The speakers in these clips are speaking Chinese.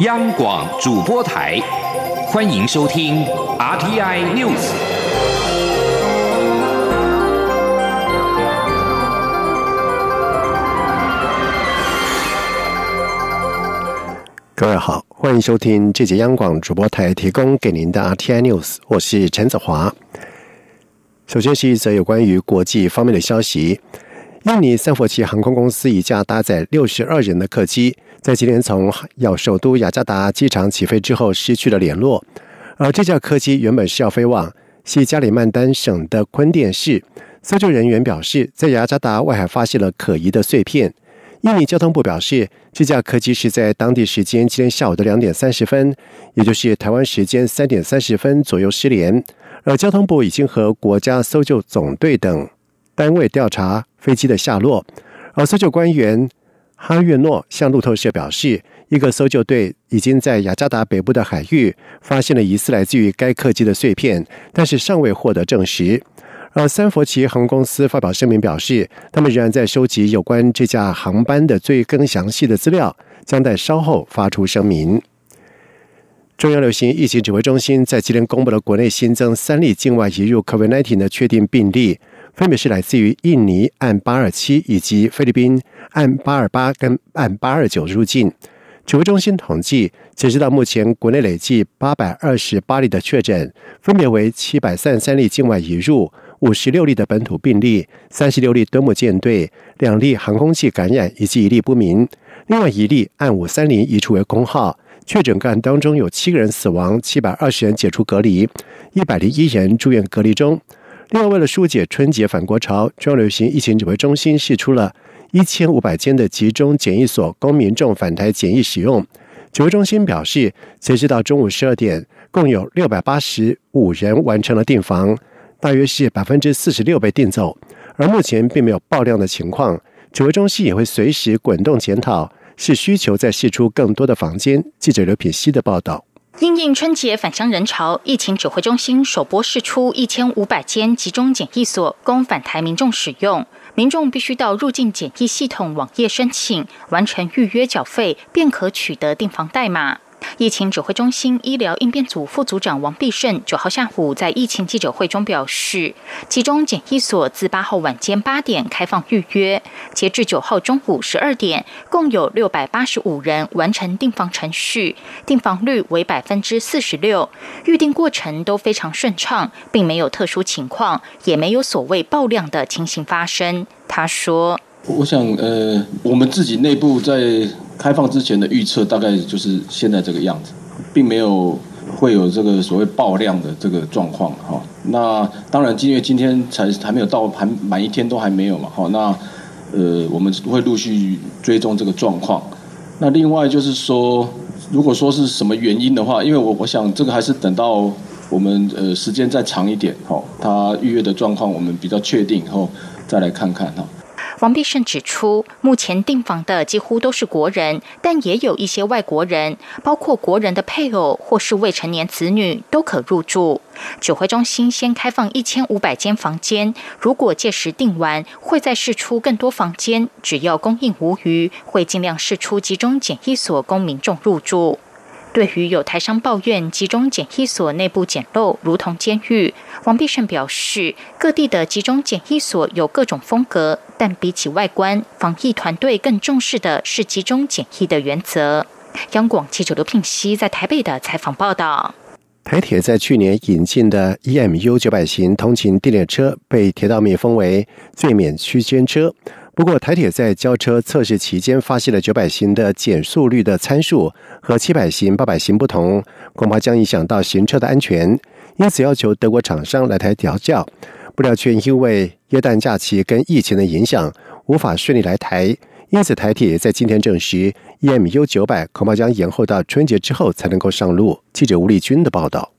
央广主播台，欢迎收听 RTI News。各位好，欢迎收听这节央广主播台提供给您的 RTI News，我是陈子华。首先是一则有关于国际方面的消息。印尼三佛齐航空公司一架搭载六十二人的客机，在今天从要首都雅加达机场起飞之后失去了联络。而这架客机原本是要飞往西加里曼丹省的昆甸市。搜救人员表示，在雅加达外海发现了可疑的碎片。印尼交通部表示，这架客机是在当地时间今天下午的两点三十分，也就是台湾时间三点三十分左右失联。而交通部已经和国家搜救总队等。单位调查飞机的下落，而搜救官员哈月诺向路透社表示，一个搜救队已经在雅加达北部的海域发现了疑似来自于该客机的碎片，但是尚未获得证实。而三佛齐航空公司发表声明表示，他们仍然在收集有关这架航班的最更详细的资料，将在稍后发出声明。中央流行疫情指挥中心在今天公布了国内新增三例境外移入 COVID-19 的确定病例。分别是来自于印尼按八二七以及菲律宾按八二八跟按八二九入境。指挥中心统计，截止到目前，国内累计八百二十八例的确诊，分别为七百三十三例境外移入，五十六例的本土病例，三十六例敦睦舰队，两例航空器感染以及一例不明。另外一例按五三零移除为空号。确诊个案当中有七个人死亡，七百二十人解除隔离，一百零一人住院隔离中。另外，为了疏解春节返国潮，中央流行疫情指挥中心释出了一千五百间的集中检疫所供民众返台检疫使用。指挥中心表示，截止到中午十二点，共有六百八十五人完成了订房，大约是百分之四十六被订走，而目前并没有爆量的情况。指挥中心也会随时滚动检讨，是需求再释出更多的房间。记者刘品希的报道。因应春节返乡人潮，疫情指挥中心首播试出一千五百间集中检疫所，供返台民众使用。民众必须到入境检疫系统网页申请，完成预约缴费，便可取得订房代码。疫情指挥中心医疗应变组副组长王必胜九号下午在疫情记者会中表示，其中检疫所自八号晚间八点开放预约，截至九号中午十二点，共有六百八十五人完成订房程序，订房率为百分之四十六，预订过程都非常顺畅，并没有特殊情况，也没有所谓爆量的情形发生。他说：“我想，呃，我们自己内部在。”开放之前的预测大概就是现在这个样子，并没有会有这个所谓爆量的这个状况哈。那当然，因为今天才还没有到，还满一天都还没有嘛。哈，那呃，我们会陆续追踪这个状况。那另外就是说，如果说是什么原因的话，因为我我想这个还是等到我们呃时间再长一点，哈，他预约的状况我们比较确定以后再来看看哈。王必胜指出，目前订房的几乎都是国人，但也有一些外国人，包括国人的配偶或是未成年子女都可入住。指挥中心先开放一千五百间房间，如果届时订完，会再试出更多房间。只要供应无余，会尽量试出集中检疫所供民众入住。对于有台商抱怨集中检疫所内部简陋，如同监狱，王必胜表示，各地的集中检疫所有各种风格，但比起外观，防疫团队更重视的是集中检疫的原则。央广记者刘聘熙在台北的采访报道：台铁在去年引进的 EMU 九百型通勤电列车被铁道迷封为最免区间车。不过，台铁在交车测试期间发现了九百型的减速率的参数和七百型、八百型不同，恐怕将影响到行车的安全，因此要求德国厂商来台调教。不料却因为耶诞假期跟疫情的影响，无法顺利来台，因此台铁在今天证实，EMU 九百恐怕将延后到春节之后才能够上路。记者吴立军的报道。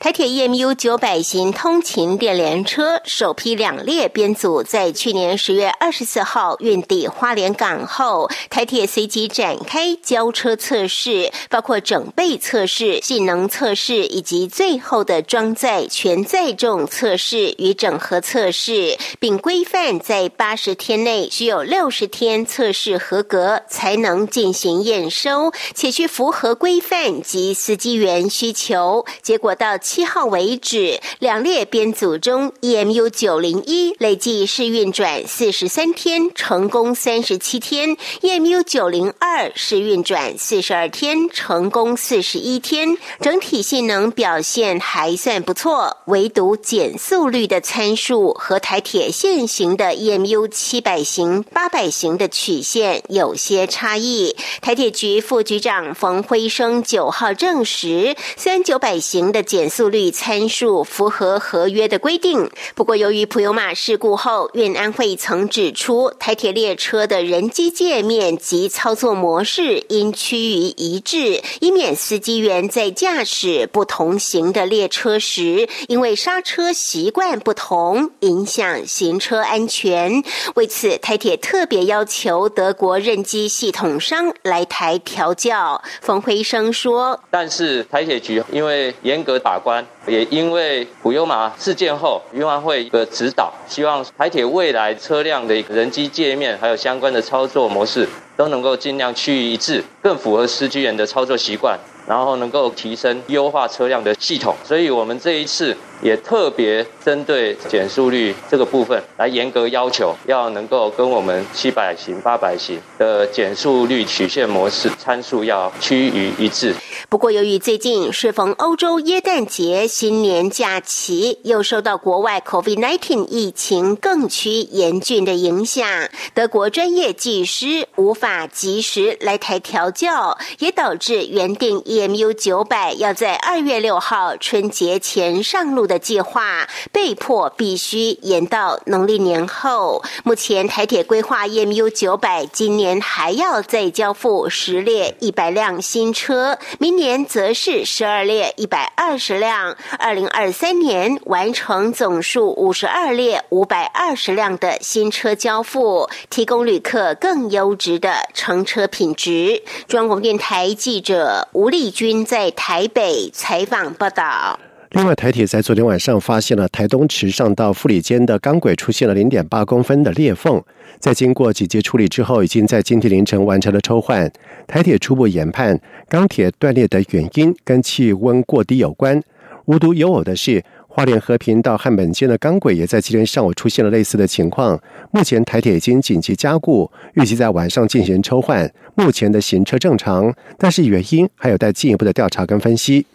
台铁 EMU 九百型通勤电联车首批两列编组在去年十月二十四号运抵花莲港后，台铁随即展开交车测试，包括整备测试、性能测试以及最后的装载全载重测试与整合测试，并规范在八十天内需有六十天测试合格才能进行验收，且需符合规范及司机员需求。结果到。到七号为止，两列编组中，EMU 九零一累计试运转四十三天，成功三十七天；EMU 九零二试运转四十二天，成功四十一天。整体性能表现还算不错，唯独减速率的参数和台铁现行的 EMU 七百型、八百型的曲线有些差异。台铁局副局长冯辉生九号证实，虽然九百型的减减速率参数符合合约的规定，不过由于普悠玛事故后，运安会曾指出，台铁列车的人机界面及操作模式应趋于一致，以免司机员在驾驶不同型的列车时，因为刹车习惯不同，影响行车安全。为此，台铁特别要求德国认机系统商来台调教。冯辉生说：“但是台铁局因为严格。”法官也因为普悠玛事件后，运安会的指导，希望台铁未来车辆的人机界面还有相关的操作模式，都能够尽量趋于一致，更符合司机员的操作习惯。然后能够提升优化车辆的系统，所以我们这一次也特别针对减速率这个部分来严格要求，要能够跟我们七百型、八百型的减速率曲线模式参数要趋于一致。不过，由于最近适逢欧洲耶诞节、新年假期，又受到国外 COVID-19 疫情更趋严峻的影响，德国专业技师无法及时来台调教，也导致原定。EMU 九百要在二月六号春节前上路的计划，被迫必须延到农历年后。目前台铁规划 EMU 九百今年还要再交付十列一百辆新车，明年则是十二列一百二十辆，二零二三年完成总数五十二列五百二十辆的新车交付，提供旅客更优质的乘车品质。中央广电台记者吴丽。军在台北采访报道。另外，台铁在昨天晚上发现了台东池上到富里间的钢轨出现了零点八公分的裂缝，在经过几阶处理之后，已经在今天凌晨完成了抽换。台铁初步研判，钢铁断裂的原因跟气温过低有关。无独有偶的是。花莲和平到汉本间的钢轨也在今天上午出现了类似的情况。目前台铁已经紧急加固，预计在晚上进行抽换。目前的行车正常，但是原因还有待进一步的调查跟分析。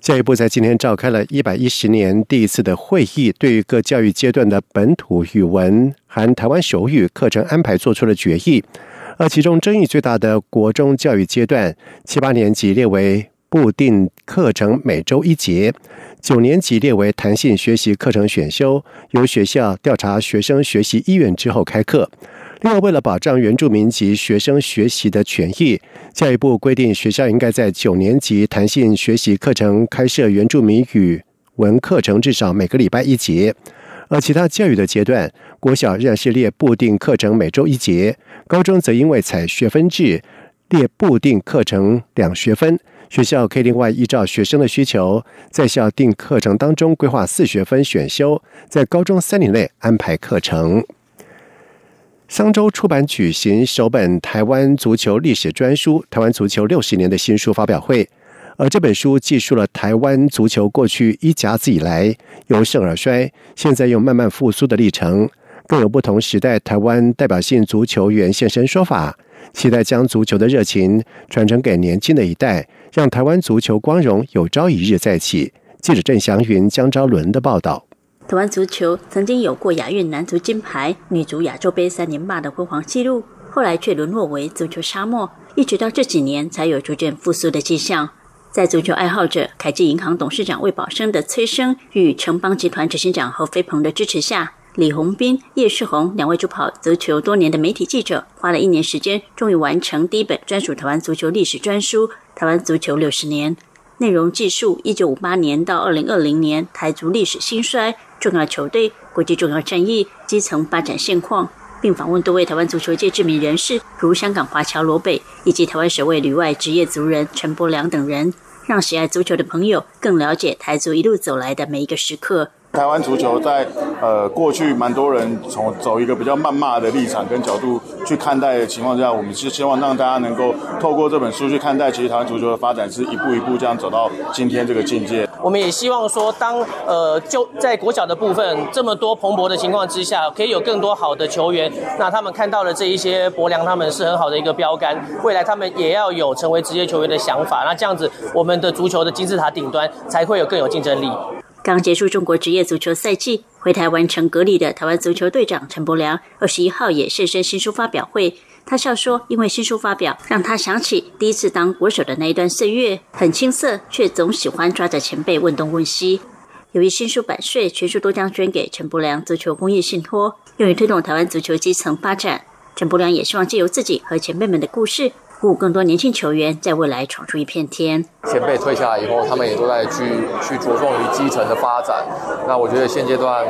教育部在今天召开了一百一十年第一次的会议，对于各教育阶段的本土语文含台湾手语课程安排做出了决议。而其中争议最大的国中教育阶段，七八年级列为固定课程，每周一节。九年级列为弹性学习课程选修，由学校调查学生学习意愿之后开课。另外，为了保障原住民及学生学习的权益，教育部规定学校应该在九年级弹性学习课程开设原住民语文课程，至少每个礼拜一节。而其他教育的阶段，国小仍然是列固定课程每周一节，高中则因为采学分制，列固定课程两学分。学校可以另外依照学生的需求，在校定课程当中规划四学分选修，在高中三年内安排课程。桑周出版举行首本台湾足球历史专书《台湾足球六十年的新书》发表会，而这本书记述了台湾足球过去一甲子以来由盛而衰，现在又慢慢复苏的历程，更有不同时代台湾代表性足球员现身说法。期待将足球的热情传承给年轻的一代，让台湾足球光荣有朝一日再起。记者郑祥云、江昭伦的报道。台湾足球曾经有过亚运男足金牌、女足亚洲杯三连霸的辉煌纪录，后来却沦落为足球沙漠，一直到这几年才有逐渐复苏的迹象。在足球爱好者凯基银行董事长魏宝生的催生与城邦集团执行长何飞鹏的支持下。李宏斌、叶世宏两位主跑足球多年的媒体记者，花了一年时间，终于完成第一本专属台湾足球历史专书《台湾足球六十年》。内容记述一九五八年到二零二零年台足历史兴衰、重要球队、国际重要战役、基层发展现况，并访问多位台湾足球界知名人士，如香港华侨罗北以及台湾首位旅外职业族人陈柏良等人，让喜爱足球的朋友更了解台足一路走来的每一个时刻。台湾足球在呃过去蛮多人从走一个比较谩骂的立场跟角度去看待的情况下，我们是希望让大家能够透过这本书去看待，其实台湾足球的发展是一步一步这样走到今天这个境界。我们也希望说，当呃就在国脚的部分这么多蓬勃的情况之下，可以有更多好的球员，那他们看到了这一些博良，他们是很好的一个标杆，未来他们也要有成为职业球员的想法。那这样子，我们的足球的金字塔顶端才会有更有竞争力。刚结束中国职业足球赛季，回台完成隔离的台湾足球队长陈柏良，二十一号也现身新书发表会。他笑说：“因为新书发表，让他想起第一次当国手的那一段岁月，很青涩，却总喜欢抓着前辈问东问西。由于新书版税全数都将捐给陈柏良足球公益信托，用于推动台湾足球基层发展。陈柏良也希望借由自己和前辈们的故事。”鼓舞更多年轻球员在未来闯出一片天。前辈退下来以后，他们也都在去去着重于基层的发展。那我觉得现阶段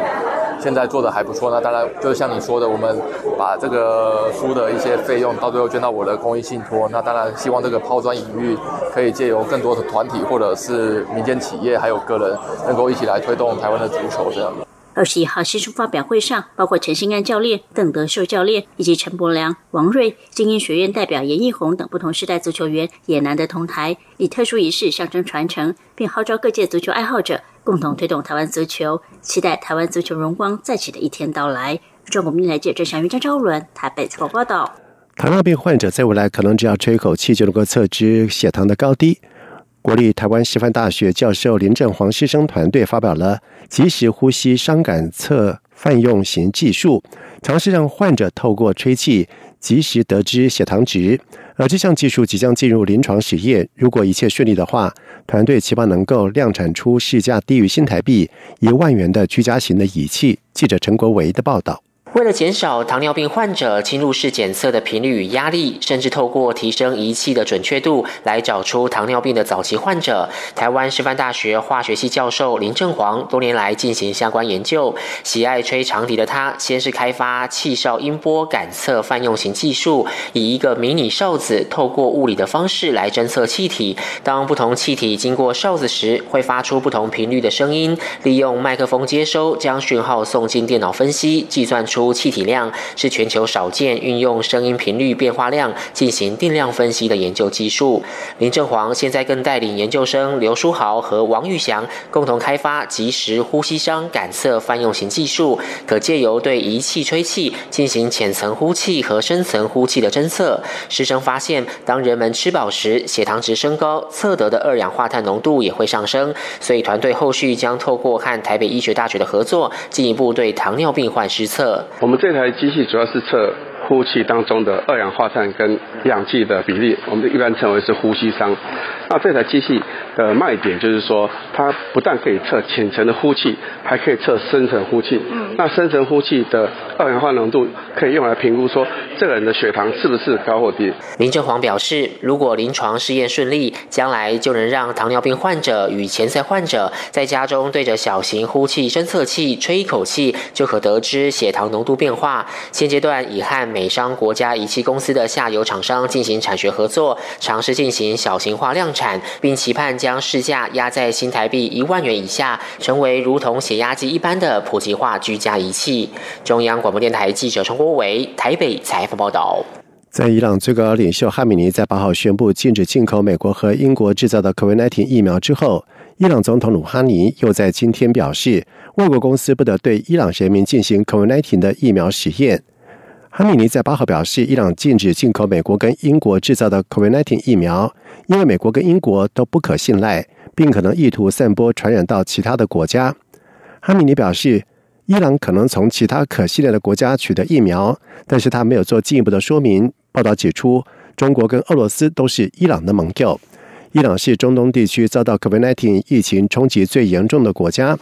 现在做的还不错。那当然就是像你说的，我们把这个书的一些费用到最后捐到我的公益信托。那当然希望这个抛砖引玉，可以借由更多的团体或者是民间企业还有个人，能够一起来推动台湾的足球这样。二十一号新书发表会上，包括陈新安教练、邓德秀教练以及陈柏良、王瑞、精英学院代表严义宏等不同时代足球员也难得同台，以特殊仪式象征传承，并号召各界足球爱好者共同推动台湾足球，期待台湾足球荣光再起的一天到来。中国民来记者祥云、张昭伦台北采访报道。糖尿病患者在未来可能只要吹一口气就能够测知血糖的高低。国立台湾师范大学教授林正煌师生团队发表了即时呼吸伤感测泛用型技术，尝试让患者透过吹气及时得知血糖值。而这项技术即将进入临床实验，如果一切顺利的话，团队期望能够量产出市价低于新台币一万元的居家型的仪器。记者陈国维的报道。为了减少糖尿病患者侵入式检测的频率与压力，甚至透过提升仪器的准确度来找出糖尿病的早期患者，台湾师范大学化学系教授林正煌多年来进行相关研究。喜爱吹长笛的他，先是开发气哨音波感测泛用型技术，以一个迷你哨子透过物理的方式来侦测气体。当不同气体经过哨子时，会发出不同频率的声音。利用麦克风接收，将讯号送进电脑分析，计算出。出气体量是全球少见运用声音频率变化量进行定量分析的研究技术。林正煌现在更带领研究生刘书豪和王玉祥共同开发即时呼吸商感测泛用型技术，可借由对仪器吹气进行浅层呼气和深层呼气的侦测。师生发现，当人们吃饱时，血糖值升高，测得的二氧化碳浓度也会上升。所以团队后续将透过和台北医学大学的合作，进一步对糖尿病患施测。我们这台机器主要是测呼气当中的二氧化碳跟氧气的比例，我们一般称为是呼吸商。那这台机器的卖点就是说，它不但可以测浅层的呼气，还可以测深层呼气。嗯。那深层呼气的二氧化浓度可以用来评估说这个人的血糖是不是高或低。林正煌表示，如果临床试验顺利，将来就能让糖尿病患者与前塞患者在家中对着小型呼气侦测器吹一口气，就可得知血糖浓度变化。现阶段已和美美商国家仪器公司的下游厂商进行产学合作，尝试进行小型化量产。产，并期盼将市价压在新台币一万元以下，成为如同血压计一般的普及化居家仪器。中央广播电台记者陈国伟台北采访报道。在伊朗最高领袖哈米尼在八号宣布禁止进口美国和英国制造的 COVID-19 疫苗之后，伊朗总统鲁哈尼又在今天表示，外国公司不得对伊朗人民进行 COVID-19 的疫苗实验。哈米尼在八号表示，伊朗禁止进口美国跟英国制造的 COVID-19 疫苗，因为美国跟英国都不可信赖，并可能意图散播传染到其他的国家。哈米尼表示，伊朗可能从其他可信赖的国家取得疫苗，但是他没有做进一步的说明。报道指出，中国跟俄罗斯都是伊朗的盟友。伊朗是中东地区遭到 COVID-19 疫情冲击最严重的国家，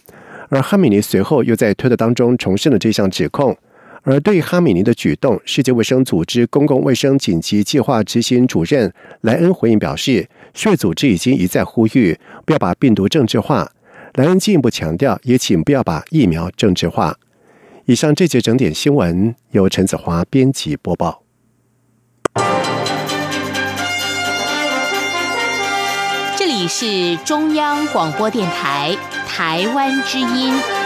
而哈米尼随后又在推特当中重申了这项指控。而对哈米尼的举动，世界卫生组织公共卫生紧急计划执行主任莱恩回应表示，世卫组织已经一再呼吁不要把病毒政治化。莱恩进一步强调，也请不要把疫苗政治化。以上这节整点新闻由陈子华编辑播报。这里是中央广播电台台湾之音。